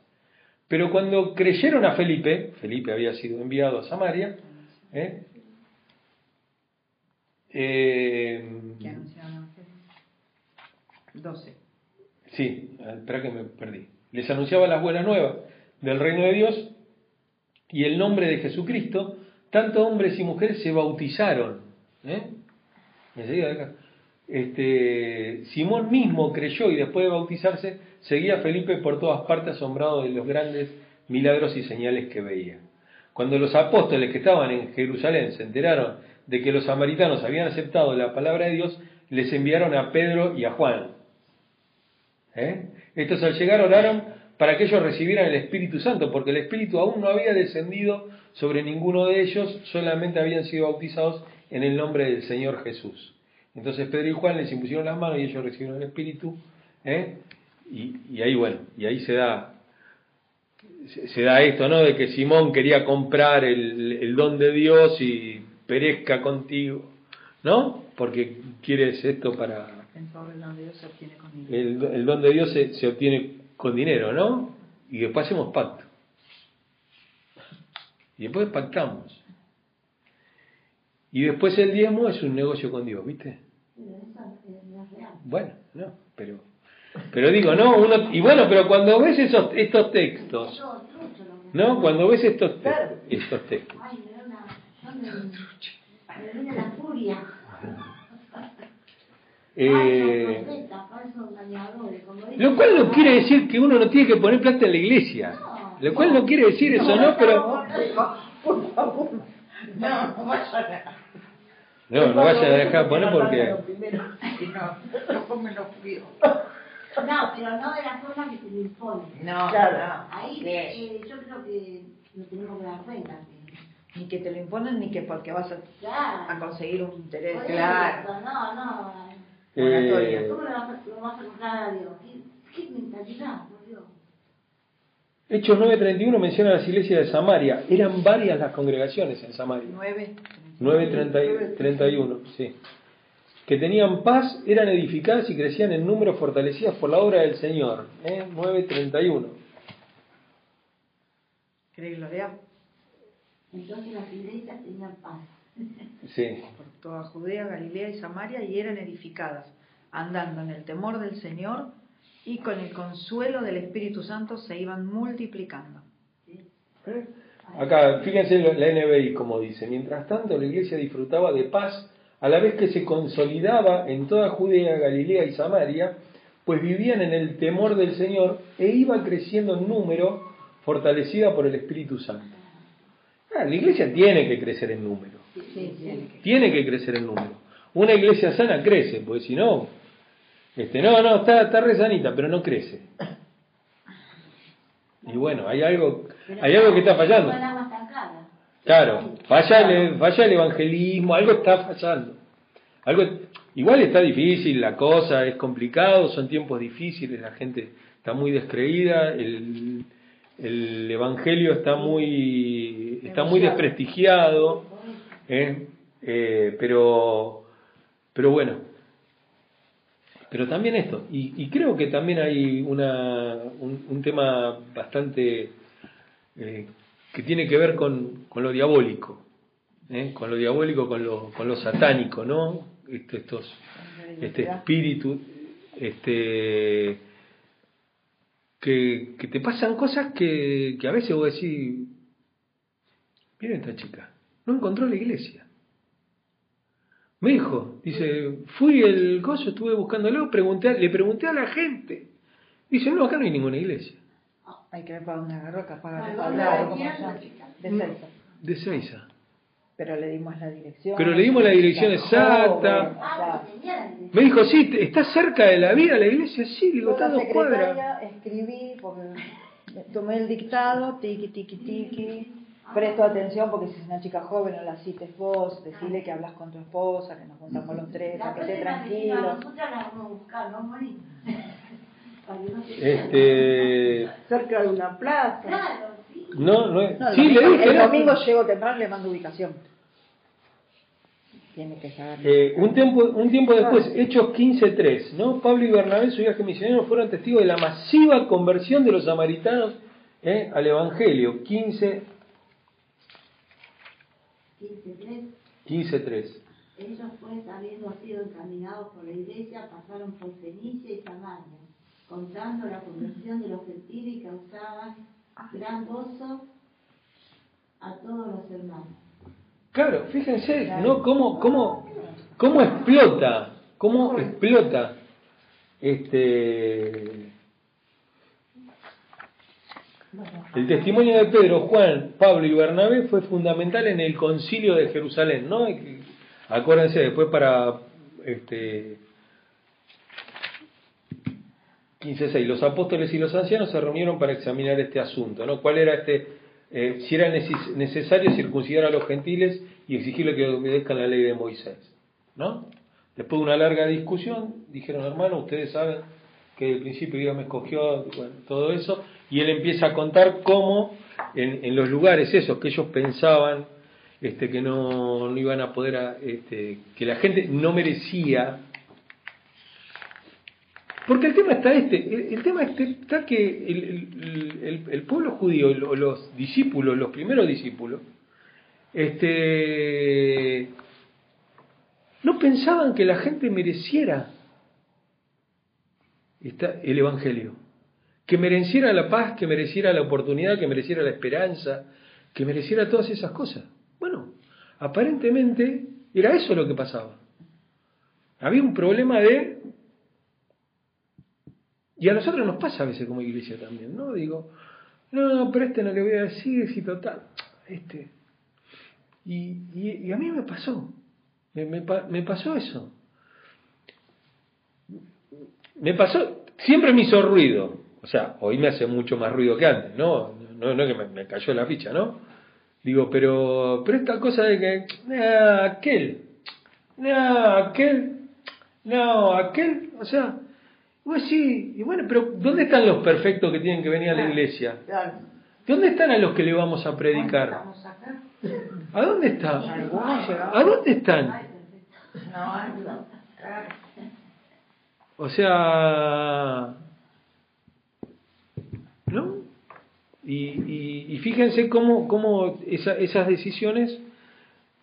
Pero cuando creyeron a Felipe, Felipe había sido enviado a Samaria, ¿eh? Eh, Que anunciaban evangelio. 12. Sí, espera que me perdí. Les anunciaba las buenas nuevas del reino de Dios y el nombre de Jesucristo, tanto hombres y mujeres se bautizaron. ¿eh? Acá. Este, Simón mismo creyó y después de bautizarse seguía a Felipe por todas partes asombrado de los grandes milagros y señales que veía. Cuando los apóstoles que estaban en Jerusalén se enteraron de que los samaritanos habían aceptado la palabra de Dios, les enviaron a Pedro y a Juan. ¿Eh? Estos al llegar oraron para que ellos recibieran el Espíritu Santo, porque el Espíritu aún no había descendido sobre ninguno de ellos, solamente habían sido bautizados en el nombre del Señor Jesús. Entonces Pedro y Juan les impusieron las manos y ellos recibieron el Espíritu, ¿eh? y, y ahí bueno, y ahí se da se, da esto, ¿no? De que Simón quería comprar el, el don de Dios y perezca contigo, ¿no? Porque quieres esto para... El don de Dios se obtiene con dinero. El, el don de Dios se, se obtiene con dinero, ¿no? Y después hacemos pacto. Y después pactamos. Y después el diezmo es un negocio con Dios, ¿viste? Bueno, no, pero pero digo, no, uno y bueno, pero cuando ves esos estos textos, ¿no? Cuando ves estos te- estos textos. Ay, me da una. ¿dónde? Me viene la furia. Eh, lo cual no quiere decir que uno no tiene que poner plata en la iglesia. Lo cual no quiere decir eso, ¿no? Pero. No, no vayan a... no, no vayan a dejar poner porque Primero, si no, no me lo pido. No, pero no de la forma que se le impone. No, Claro. Ahí eh, yo creo que nos tenemos que dar cuenta que. Ni que te lo imponen ni que porque vas a, a Claro. conseguir un interés. Claro. No, no. eh, ¿Cómo le vas a, lo vas a comprar a Dios? ¿Qué, qué mentalidad? Hechos 9:31 menciona las iglesias de Samaria. Eran varias las congregaciones en Samaria. 9. 9.31, sí. Que tenían paz, eran edificadas y crecían en número fortalecidas por la obra del Señor. ¿eh? 9.31. ¿Querés que lo lea? Entonces las iglesias tenían paz. Sí. Por toda Judea, Galilea y Samaria y eran edificadas, andando en el temor del Señor y con el consuelo del Espíritu Santo se iban multiplicando. ¿Eh? Acá, fíjense la NBI como dice. Mientras tanto, la iglesia disfrutaba de paz a la vez que se consolidaba en toda Judea, Galilea y Samaria, pues vivían en el temor del Señor e iba creciendo en número, fortalecida por el Espíritu Santo. Ah, la iglesia tiene que crecer en número. Tiene que crecer en número. Una iglesia sana crece, porque si no, este, no, no, está, está re sanita, pero no crece. Y bueno, hay algo, hay algo que está fallando. Claro, falla el, falla el evangelismo, algo está fallando. Algo, igual está difícil la cosa, es complicado, son tiempos difíciles, la gente está muy descreída, el, el evangelio está muy, está muy desprestigiado, ¿eh? Eh, pero, pero bueno, pero también esto, y, y creo que también hay una, un, tema bastante eh, que tiene que ver con, con lo diabólico, ¿eh? con lo diabólico, con lo, con lo satánico, ¿no? Este, estos, este espíritu, este, que, te pasan cosas que, que a veces vos decís, miren esta chica, no encontró la iglesia. Me dijo, dice, fui el coso, estuve buscándolo, pregunté, le pregunté a la gente. Dice, no, acá no hay ninguna iglesia. Hay que ver para dónde agarró, capaz agarró de ¿cómo se tierra, llama? chica. De Seiza. Pero le dimos la dirección. Pero le dimos la dirección exacta. joven, Ah. Me dijo, sí, ¿está cerca de la vida la iglesia? Sí, digo, está a dos cuadras. escribí, porque tomé el dictado, tiqui, tiqui, tiqui. Presto atención porque si es una chica joven no la cites vos, decirle que hablas con tu esposa, que nos juntamos los tres, La a que esté tranquilo. Nosotras la vamos a buscar, no morir. Para que no se Este, Cerca de una plaza. Claro, sí. no, no es- No, el sí, le domingo, dije. el domingo llego temprano le mando ubicación. Tiene que saber. Eh, un tiempo, un tiempo después, Hechos 15.3, ¿no? Pablo y Bernabé su viaje misionero fueron testigos de la masiva conversión de los samaritanos ¿eh? al Evangelio. 15, 15.3. 15.3. Ellos pues, habiendo sido encaminados por la iglesia, pasaron por Fenicia y Samaria, contando la conversión de los gentiles y causaban gran gozo a todos los hermanos. Claro, fíjense, ¿no? ¿Cómo, cómo, cómo explota? ¿Cómo explota? Este. El testimonio de Pedro, Juan, Pablo y Bernabé fue fundamental en el concilio de Jerusalén, ¿no? Acuérdense, después para este, 15.6. Los apóstoles y los ancianos se reunieron para examinar este asunto, ¿no? ¿Cuál era este, eh, si era neces- necesario circuncidar a los gentiles y exigirle que obedezcan la ley de Moisés, ¿no? Después de una larga discusión, dijeron, hermano, ustedes saben que el principio Dios me escogió, todo eso, y él empieza a contar cómo en, los lugares esos que ellos pensaban este, que no, no iban a poder, a- este, que la gente no merecía. Porque el tema está este, el, tema este está que el, pueblo judío, lo- los discípulos, los primeros discípulos, este, no pensaban que la gente mereciera el Evangelio, que mereciera la paz, que mereciera la oportunidad, que mereciera la esperanza, que mereciera todas esas cosas. Bueno, aparentemente era eso lo que pasaba. Había un problema de y a nosotros nos pasa a veces como iglesia también, ¿no? Digo, no, pero este no le voy a decir, si total, este. Y, a mí me pasó, me, me pasó eso. Me pasó, siempre me hizo ruido, o sea, hoy me hace mucho más ruido que antes, ¿no? No, no es que me, me cayó la ficha, ¿no? Digo, pero, pero esta cosa de que, "Ah, aquel, no, aquel, no, aquel, o sea, pues sí, y bueno, pero ¿dónde están los perfectos que tienen que venir a la iglesia? Claro. ¿Dónde están a los que le vamos a predicar? ¿A dónde están? ¿A dónde están? O sea, ¿no? Y, y- fíjense cómo, cómo esa- esas decisiones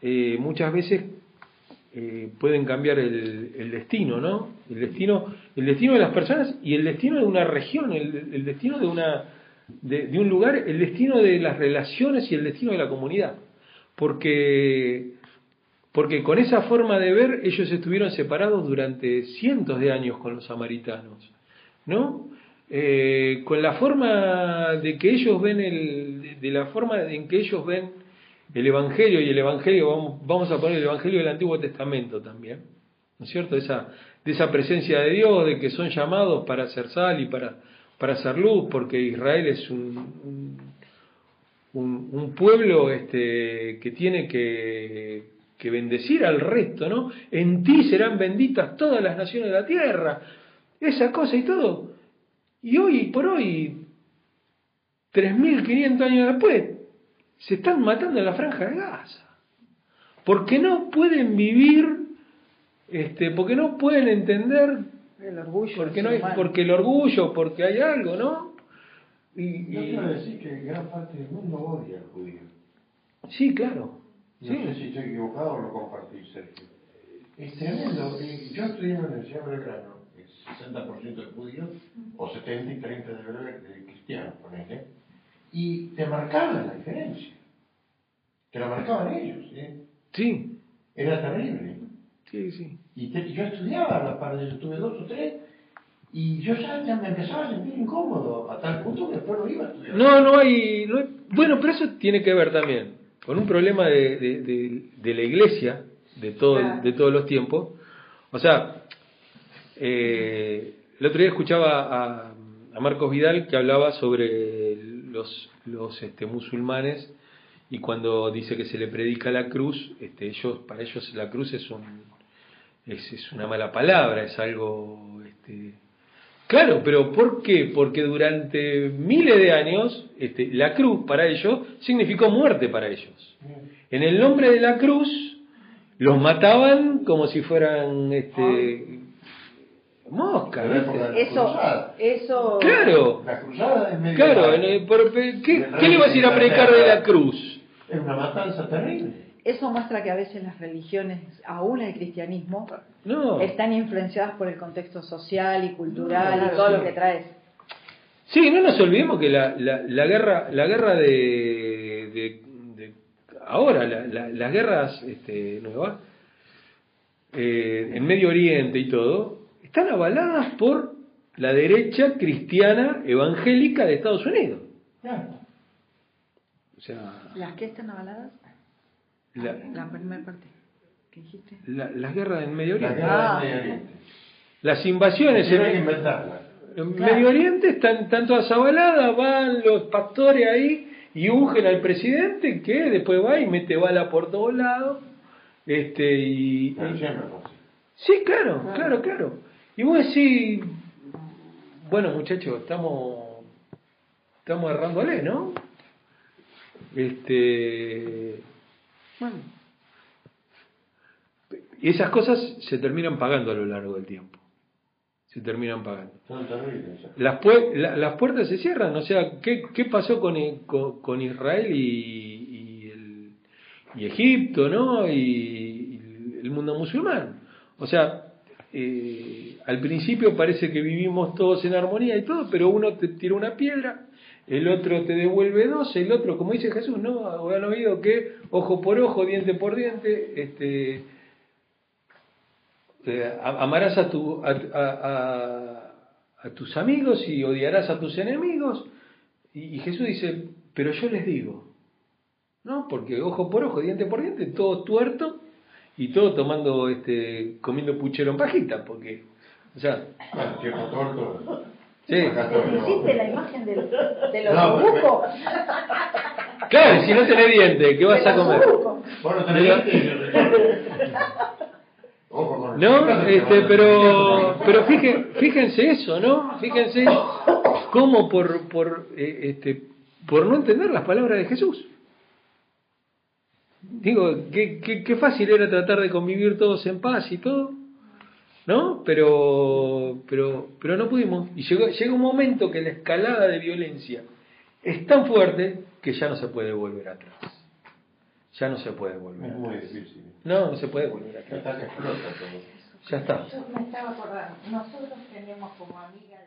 eh, muchas veces eh, pueden cambiar el, destino, ¿no? El destino, el destino de las personas y el destino de una región, el, el destino de una de, de un lugar, el destino de las relaciones y el destino de la comunidad, porque porque con esa forma de ver ellos estuvieron separados durante cientos de años con los samaritanos, ¿no? Eh, con la forma de que ellos ven el, de, la forma en que ellos ven el Evangelio y el Evangelio, vamos, vamos a poner el Evangelio del Antiguo Testamento también, ¿no es cierto? Esa, de esa presencia de Dios, de que son llamados para hacer sal y para, para hacer luz, porque Israel es un, un- un pueblo este, que tiene que, que bendecir al resto, ¿no? En ti serán benditas todas las naciones de la tierra, esa cosa y todo. Y hoy por hoy, 3.500 años después, se están matando en la franja de Gaza. Porque no pueden vivir, este, porque no pueden entender, El orgullo. porque, no hay, porque el orgullo, porque hay algo, ¿no? Y, Yo y- quiero decir que gran parte del mundo odia al judío. sí, claro. No Sí. sé si estoy equivocado o lo compartí, Sergio. Es tremendo. eh, Yo estudié en la Universidad de Belgrano, 60% de judíos, o 70 y 30 de, de cristianos, ponele, y te marcaban la diferencia. Te la marcaban ellos, ¿eh? Sí, Era terrible. sí, sí. Y te- yo estudiaba a la par de ellos, tuve dos o tres, y yo ya, ya me empezaba a sentir incómodo, a tal punto que después no iba a estudiar. No, no hay, no hay- Bueno, pero eso tiene que ver también con un problema de, de- de- de la iglesia de, todo, de todos los tiempos. O sea, eh, el otro día escuchaba a, Marcos Vidal que hablaba sobre los, este, musulmanes y cuando dice que se le predica la cruz, este, ellos, para ellos la cruz es, un, es una mala palabra, es algo... Este, Claro, pero ¿por qué? Porque durante miles de años este, la cruz para ellos significó muerte para ellos. En el nombre de la cruz los mataban como si fueran este, moscas. En la época de la Eso, eso. Claro, La cruzada es medio. claro. en el- por- ¿qué, ¿Qué le vas a ir a predicar de la cruz? Es una matanza terrible. Eso muestra que a veces las religiones, aún el cristianismo, No. están influenciadas por el contexto social y cultural No, y todo sí. lo que traes. Sí, no nos olvidemos que la, la, la guerra, la guerra de, de- de- ahora, la- la- las guerras este, nuevas, eh, en Medio Oriente y todo, están avaladas por la derecha cristiana evangélica de Estados Unidos. Claro. O sea, ¿Las que están avaladas? la- La primera parte. ¿Qué dijiste? la- las guerras en Medio Oriente, Ah. del Medio Oriente. las invasiones que en, inventarla. En Claro. Medio Oriente están, están todas avaladas, van los pastores ahí y ungen al presidente que después va y mete bala por todos lados. Este, y, Pero y- siempre fue así. Sí, claro, claro, claro. Y vos decís, bueno muchachos, estamos, estamos errándole, ¿no? Este, bueno. Y esas cosas se terminan pagando a lo largo del tiempo. Se terminan pagando. Son terribles. Las, la- las puertas se cierran, o sea, ¿qué, qué pasó con, con, con Israel y, y, el- y Egipto, ¿no? Y, y el mundo musulmán. O sea, eh, al principio parece que vivimos todos en armonía y todo, pero uno te tira una piedra, el otro te devuelve dos, el otro, como dice Jesús, ¿no? Han oído que ojo por ojo, diente por diente, este, eh, amarás a, tu, a- a tus amigos y odiarás a tus enemigos. Y, y Jesús dice, pero yo les digo, ¿no? Porque ojo por ojo, diente por diente, todo tuerto y todo tomando, este, comiendo puchero en pajita, porque, o sea, tiempo torto. sí. ¿Hiciste la imagen de, de los No, bucos? Claro, y si no tenés diente, ¿qué vas a comer? Bueno, tenés dientes ¿No? Este, pero pero fíjense, fíjense eso, ¿no? Fíjense cómo por por eh, este por no entender las palabras de Jesús. Digo, qué, qué, qué fácil era tratar de convivir todos en paz y todo, ¿no? Pero pero pero no pudimos y llegó llega un momento que la escalada de violencia es tan fuerte que ya no se puede volver atrás. Ya no se puede volver. Es muy atrás. difícil. No, no se puede volver atrás. Ya está. Yo me estaba acordando, nosotros tenemos como amiga.